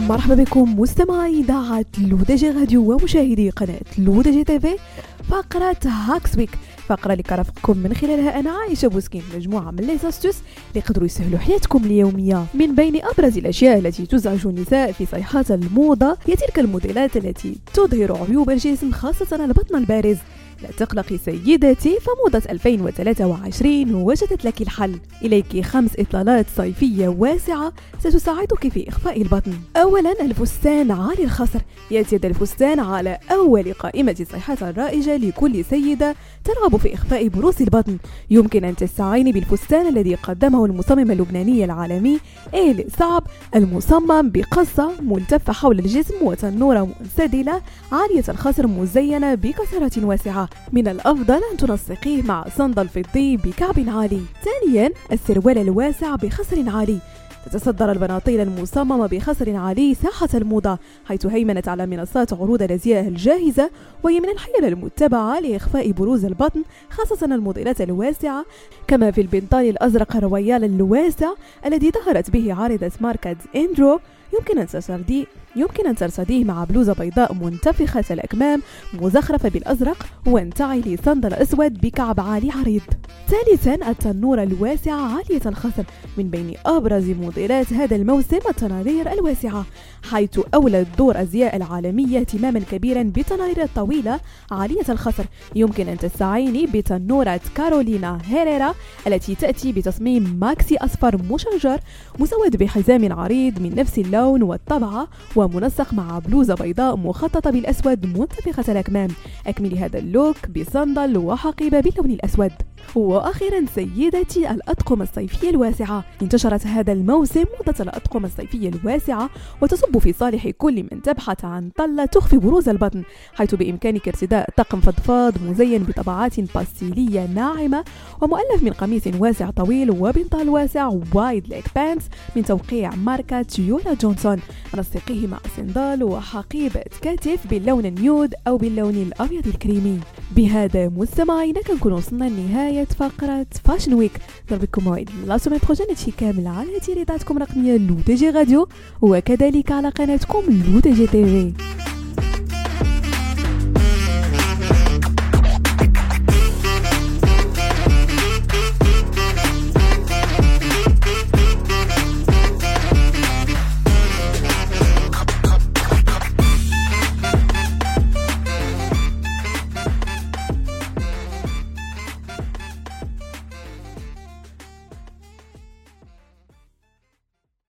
مرحبا بكم مستمعي إذاعة لودجي راديو ومشاهدي قناة لودجي تيفي فقرة Hacks Week فقرة اللي كنرافقكم من خلالها أنا عايشة بوسكين مجموعة من les اللي يقدروا يسهلوا حياتكم اليومية. من بين أبرز الأشياء التي تزعج النساء في صيحات الموضة هي تلك الموديلات التي تظهر عيوب الجسم خاصة البطن البارز. لا تقلقي سيدتي فموضة 2023 وجدت لك الحل. إليك خمس إطلالات صيفية واسعة ستساعدك في إخفاء البطن. أولا الفستان عالي الخصر. يأتي الفستان على أول قائمة صيحات الرائجة لكل سيدة ترغب في إخفاء بروز البطن. يمكن أن تستعيني بالفستان الذي قدمه المصمم اللبناني العالمي إيل صعب المصمم بقصة ملتفة حول الجسم وتنورة منسدلة عالية الخصر مزينة بكسرة واسعة. من الأفضل أن تنسقيه مع صندل فضي بكعب عالي. ثانيا السروال الواسع بخصر عالي. تتصدر البناطيل المصممة بخصر عالي ساحة الموضة حيث هيمنت على منصات عروض الأزياء الجاهزة وهي من الحيل المتبعة لإخفاء بروز البطن خاصة الموديلات الواسعة كما في البنطال الأزرق الرويال الواسع الذي ظهرت به عارضة ماركة إندرو يمكن أن ترتديه يمكن أن ترتديه مع بلوزة بيضاء منتفخة الأكمام مزخرفة بالأزرق وانتعلي صندل أسود بكعب عالي عريض. ثالثا التنورة الواسعة عالية الخصر من بين أبرز موديلات هذا الموسم التنانير الواسعة حيث أولت دور أزياء العالمية اهتماما كبيرا بالتنانير الطويلة عالية الخصر يمكن أن تستعيني بتنورة كارولينا هيريرا التي تأتي بتصميم ماكسي أصفر مشجر مسود بحزام عريض من نفس اللون والطبعة ومنسق مع بلوزة بيضاء مخططة بالأسود منتفخة الأكمام أكملي هذا ال look بصندل وحقيبة باللون الأسود. وأخيرا سيدتي الأطقم الصيفيه الواسعة. انتشرت هذا الموسم موضة الأطقم الصيفيه الواسعة وتصب في صالح كل من تبحث عن طلة تخفي بروز البطن حيث بإمكانك ارتداء طقم فضفاض مزين بطبعات باستيليه ناعمة ومؤلف من قميص واسع طويل وبنطال واسع wide leg pants من توقيع ماركة يولا جونسون. نسقيه مع صندال وحقيبة كتف باللون ال nude أو باللون الأبيض الكريمي. بهذا مستمعينا كنكون وصلنا لنهاية فقرة Fashion Week نضرب موعد la semaine prochaine هادشي كامل على تردداتكم الرقمية لو تي جي راديو وكذلك على قناتكم لو تي جي تي في.